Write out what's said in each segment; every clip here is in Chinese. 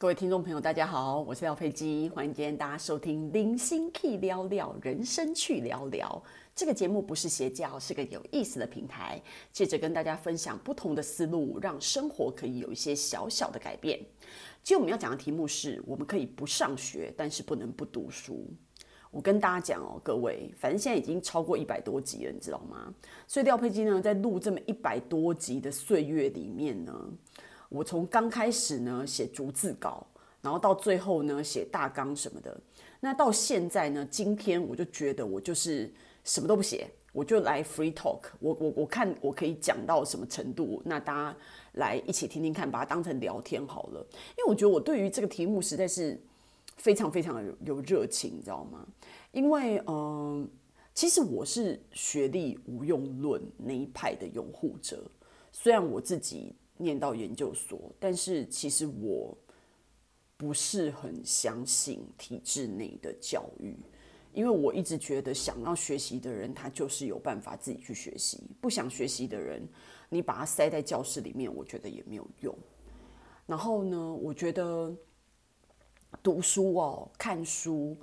各位听众朋友，大家好，我是廖佩基，欢迎今天大家收听《零星 K 聊聊人生去聊聊》这个节目，不是邪教，是个有意思的平台，借着跟大家分享不同的思路，让生活可以有一些小小的改变。今天我们要讲的题目是：我们可以不上学，但是不能不读书。我跟大家讲哦，各位，反正现在已经超过一百多集了，你知道吗？所以廖佩基呢，在录这么一百多集的岁月里面呢。我从刚开始呢写逐字稿，然后到最后呢写大纲什么的，那到现在呢，今天我就觉得我就是什么都不写，我就来 free talk 我。我我看我可以讲到什么程度，那大家来一起听听看，把它当成聊天好了。因为我觉得我对于这个题目实在是非常非常的有有热情，你知道吗？因为嗯、其实我是学历无用论那一派的拥护者，虽然我自己。念到研究所，但是其实我不是很相信体制内的教育，因为我一直觉得想要学习的人，他就是有办法自己去学习；不想学习的人，你把他塞在教室里面，我觉得也没有用。然后呢，我觉得读书哦，看书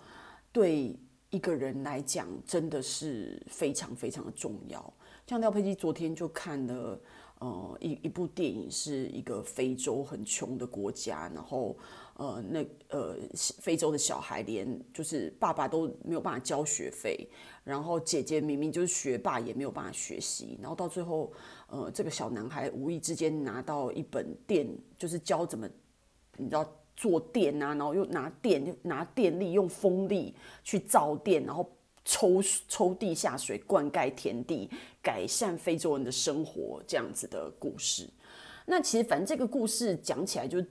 对一个人来讲真的是非常非常的重要。像廖佩基昨天就看了。呃，一一部电影是一个非洲很穷的国家，然后呃，那呃，非洲的小孩连就是爸爸都没有办法交学费，然后姐姐明明就是学霸也没有办法学习，然后到最后，呃，这个小男孩无意之间拿到一本电，就是教怎么你知道做电啊，然后又拿电拿电力用风力去造电，然后。抽抽地下水，灌溉田地，改善非洲人的生活，这样子的故事。那其实反正这个故事讲起来就，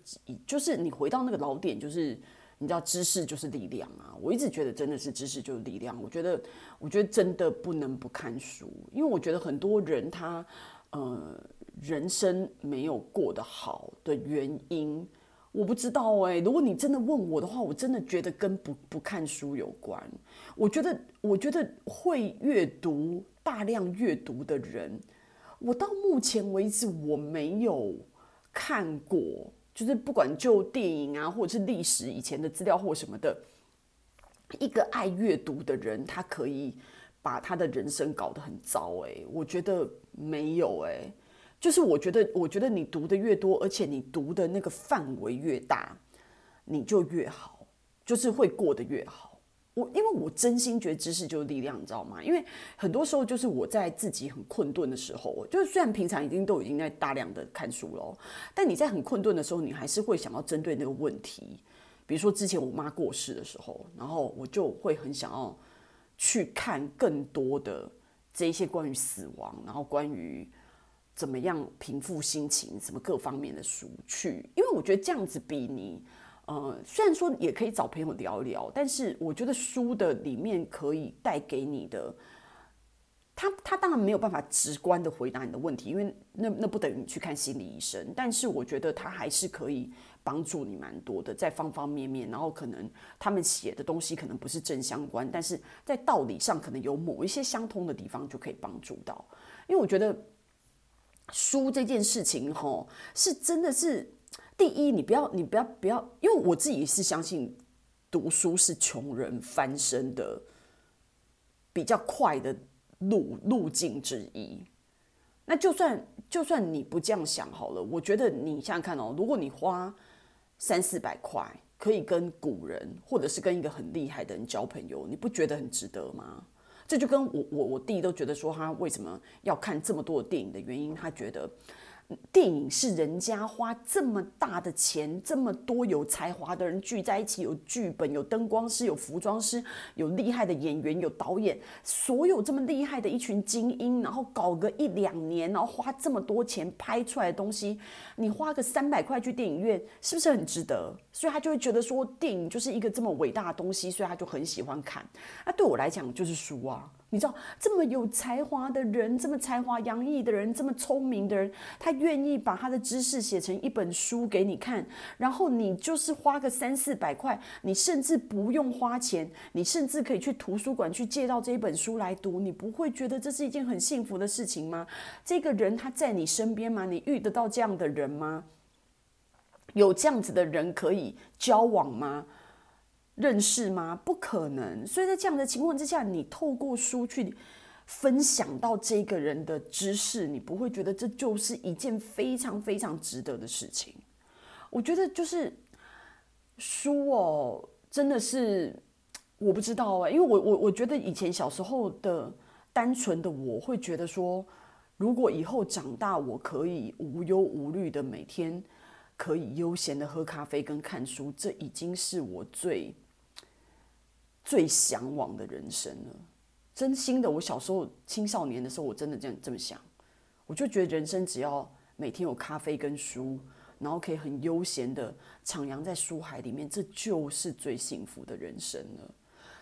就是你回到那个老点，就是你知道，知识就是力量啊。我一直觉得真的是知识就是力量。我觉得，我觉得真的不能不看书，因为我觉得很多人他呃人生没有过得好的原因。我不知道哎，如果你真的问我的话，我真的觉得跟不不看书有关。我觉得，我觉得会阅读、大量阅读的人，我到目前为止我没有看过，就是不管就电影啊，或者是历史以前的资料或什么的，一个爱阅读的人，他可以把他的人生搞得很糟。哎，我觉得没有哎。就是我觉得，我觉得你读的越多，而且你读的那个范围越大，你就越好，就是会过得越好。我因为我真心觉得知识就是力量，你知道吗？因为很多时候就是我在自己很困顿的时候，就是虽然平常已经都已经在大量的看书了，但你在很困顿的时候，你还是会想要针对那个问题。比如说之前我妈过世的时候，然后我就会很想要去看更多的这一些关于死亡，然后关于。怎么样平复心情？什么各方面的书去？因为我觉得这样子比你，呃，虽然说也可以找朋友聊聊，但是我觉得书的里面可以带给你的，他他当然没有办法直观的回答你的问题，因为那那不等于你去看心理医生。但是我觉得他还是可以帮助你蛮多的，在方方面面。然后可能他们写的东西可能不是正相关，但是在道理上可能有某一些相通的地方，就可以帮助到。因为我觉得。书这件事情，吼，是真的是第一，你不要，你不要，不要，因为我自己是相信读书是穷人翻身的比较快的路路径之一。那就算就算你不这样想好了，我觉得你想想看哦，如果你花三四百块可以跟古人或者是跟一个很厉害的人交朋友，你不觉得很值得吗？这就跟我我我弟都觉得说，他为什么要看这么多电影的原因，他觉得。电影是人家花这么大的钱，这么多有才华的人聚在一起，有剧本、有灯光师、有服装师、有厉害的演员、有导演，所有这么厉害的一群精英，然后搞个一两年，然后花这么多钱拍出来的东西，你花个三百块去电影院，是不是很值得？所以他就会觉得说，电影就是一个这么伟大的东西，所以他就很喜欢看。那对我来讲，就是书啊。你知道这么有才华的人，这么才华洋溢的人，这么聪明的人，他愿意把他的知识写成一本书给你看，然后你就是花个三四百块，你甚至不用花钱，你甚至可以去图书馆去借到这一本书来读，你不会觉得这是一件很幸福的事情吗？这个人他在你身边吗？你遇得到这样的人吗？有这样子的人可以交往吗？认识吗？不可能。所以在这样的情况之下，你透过书去分享到这个人的知识，你不会觉得这就是一件非常非常值得的事情。我觉得就是书哦，真的是我不知道啊，因为我我我觉得以前小时候的单纯的我会觉得说，如果以后长大，我可以无忧无虑的每天可以悠闲的喝咖啡跟看书，这已经是我最。最向往的人生了，真心的。我小时候青少年的时候，我真的这样这么想，我就觉得人生只要每天有咖啡跟书，然后可以很悠闲的徜徉在书海里面，这就是最幸福的人生了。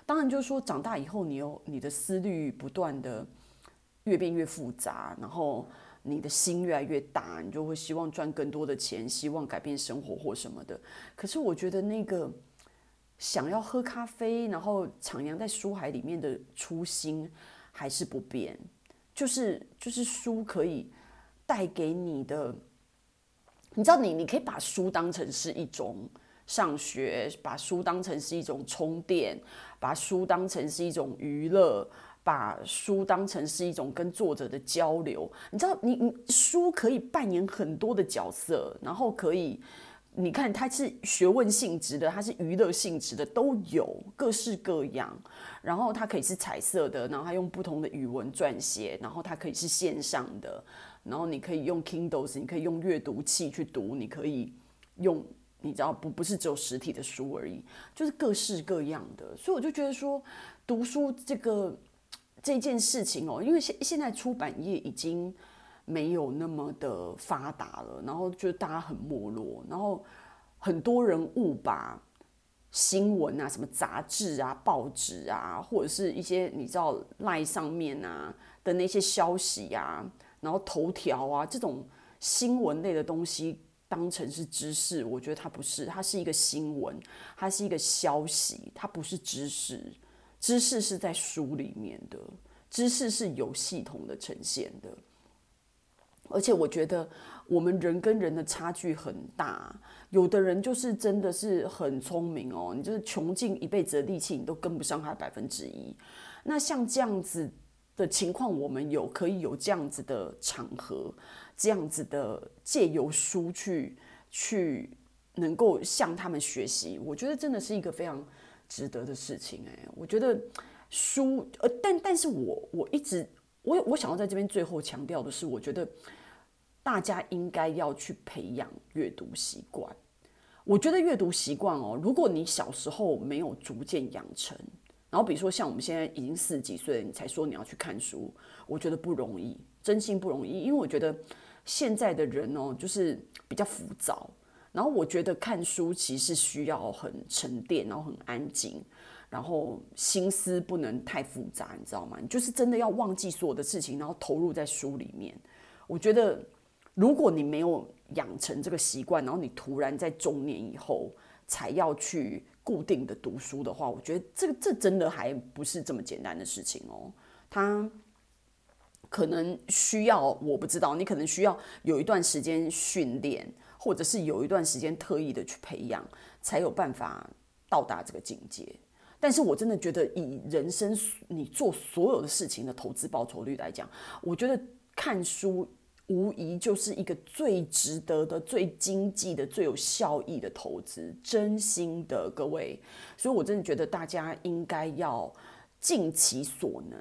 当然，就是说长大以后，你有你的思虑不断的越变越复杂，然后你的心越来越大，你就会希望赚更多的钱，希望改变生活或什么的。可是我觉得那个。想要喝咖啡，然后徜徉在书海里面的初心还是不变，就是就是书可以带给你的，你知道你，你可以把书当成是一种上学，把书当成是一种充电，把书当成是一种娱乐，把书当成是一种跟作者的交流。你知道，你你书可以扮演很多的角色，然后可以。你看，它是学问性质的，它是娱乐性质的，都有各式各样。然后它可以是彩色的，然后它用不同的语文撰写，然后它可以是线上的，然后你可以用 Kindles，你可以用阅读器去读，你可以用，你知道不？不是只有实体的书而已，就是各式各样的。所以我就觉得说，读书这个这件事情哦，因为现现在出版业已经。没有那么的发达了，然后就大家很没落，然后很多人误把新闻啊、什么杂志啊、报纸啊，或者是一些你知道赖上面啊的那些消息啊，然后头条啊这种新闻类的东西当成是知识，我觉得它不是，它是一个新闻，它是一个消息，它不是知识，知识是在书里面的，知识是有系统的呈现的。而且我觉得我们人跟人的差距很大，有的人就是真的是很聪明哦，你就是穷尽一辈子的力气，你都跟不上他百分之一。那像这样子的情况，我们有可以有这样子的场合，这样子的借由书去去能够向他们学习，我觉得真的是一个非常值得的事情哎。我觉得书，呃，但但是我我一直。我我想要在这边最后强调的是，我觉得大家应该要去培养阅读习惯。我觉得阅读习惯哦，如果你小时候没有逐渐养成，然后比如说像我们现在已经四十几岁了，你才说你要去看书，我觉得不容易，真心不容易。因为我觉得现在的人哦，就是比较浮躁，然后我觉得看书其实需要很沉淀，然后很安静。然后心思不能太复杂，你知道吗？你就是真的要忘记所有的事情，然后投入在书里面。我觉得，如果你没有养成这个习惯，然后你突然在中年以后才要去固定的读书的话，我觉得这个这真的还不是这么简单的事情哦。它可能需要，我不知道，你可能需要有一段时间训练，或者是有一段时间特意的去培养，才有办法到达这个境界。但是我真的觉得，以人生你做所有的事情的投资报酬率来讲，我觉得看书无疑就是一个最值得的、最经济的、最有效益的投资。真心的，各位，所以我真的觉得大家应该要尽其所能。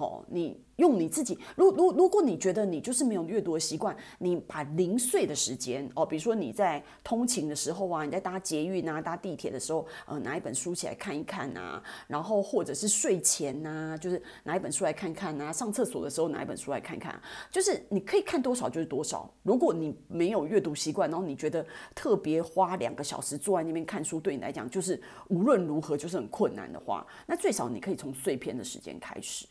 哦，你。用你自己，如如如果你觉得你就是没有阅读的习惯，你把零碎的时间哦，比如说你在通勤的时候啊，你在搭捷运啊、搭地铁的时候，呃，拿一本书起来看一看啊，然后或者是睡前、啊，就是拿一本书来看看啊，上厕所的时候拿一本书来看看，就是你可以看多少就是多少。如果你没有阅读习惯，然后你觉得特别花两个小时坐在那边看书，对你来讲就是无论如何就是很困难的话，那最少你可以从碎片的时间开始。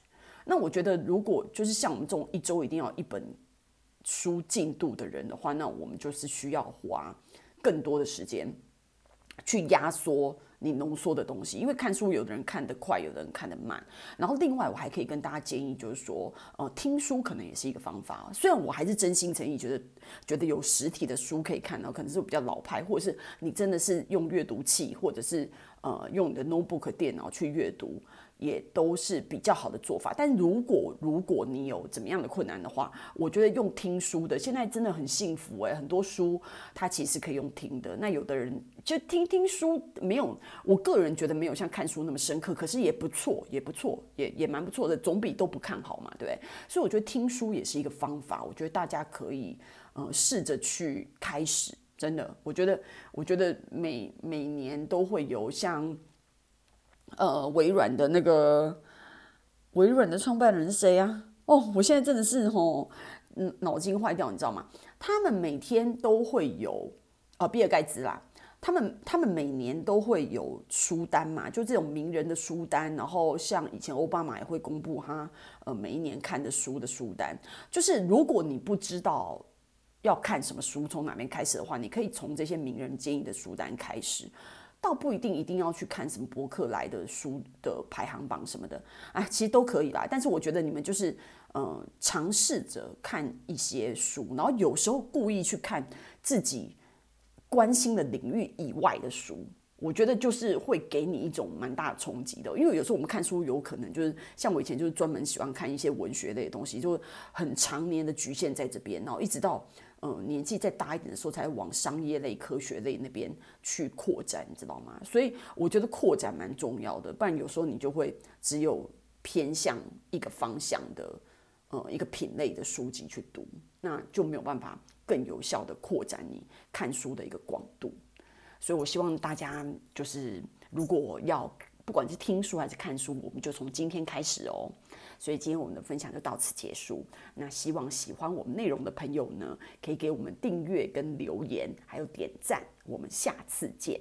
那我觉得，如果就是像我们这种一周一定要一本书进度的人的话，那我们就是需要花更多的时间去压缩你浓缩的东西，因为看书有的人看得快，有的人看得慢。然后另外我还可以跟大家建议，就是说，呃，听书可能也是一个方法。虽然我还是真心诚意觉得，觉得有实体的书可以看到，可能是比较老派，或者是你真的是用阅读器，或者是呃用你的 notebook 电脑去阅读。也都是比较好的做法，但如果如果你有怎么样的困难的话，我觉得用听书的现在真的很幸福诶，很多书它其实可以用听的。那有的人就听听书没有，我个人觉得没有像看书那么深刻，可是也不错，也不错，也也蛮不错的，总比都不看好嘛，对不对？所以我觉得听书也是一个方法，我觉得大家可以呃试着去开始，真的，我觉得我觉得每每年都会有像。呃，微软的那个微软的创办人是谁啊？哦，我现在真的是吼，嗯，脑筋坏掉，你知道吗？他们每天都会有啊，比尔盖茨啦，他们他们每年都会有书单嘛，就这种名人的书单。然后像以前奥巴马也会公布他呃每一年看的书的书单。就是如果你不知道要看什么书，从哪边开始的话，你可以从这些名人建议的书单开始。倒不一定一定要去看什么博客来的书的排行榜什么的，哎，其实都可以啦。但是我觉得你们就是，呃，尝试着看一些书，然后有时候故意去看自己关心的领域以外的书，我觉得就是会给你一种蛮大的冲击的。因为有时候我们看书有可能就是像我以前就是专门喜欢看一些文学类的东西，就很常年的局限在这边，然后一直到。嗯，年纪再大一点的时候，才往商业类、科学类那边去扩展，你知道吗？所以我觉得扩展蛮重要的，不然有时候你就会只有偏向一个方向的，呃，一个品类的书籍去读，那就没有办法更有效的扩展你看书的一个广度。所以我希望大家就是，如果要不管是听书还是看书，我们就从今天开始哦。所以今天我们的分享就到此结束。那希望喜欢我们内容的朋友呢，可以给我们订阅跟留言，还有点赞。我们下次见。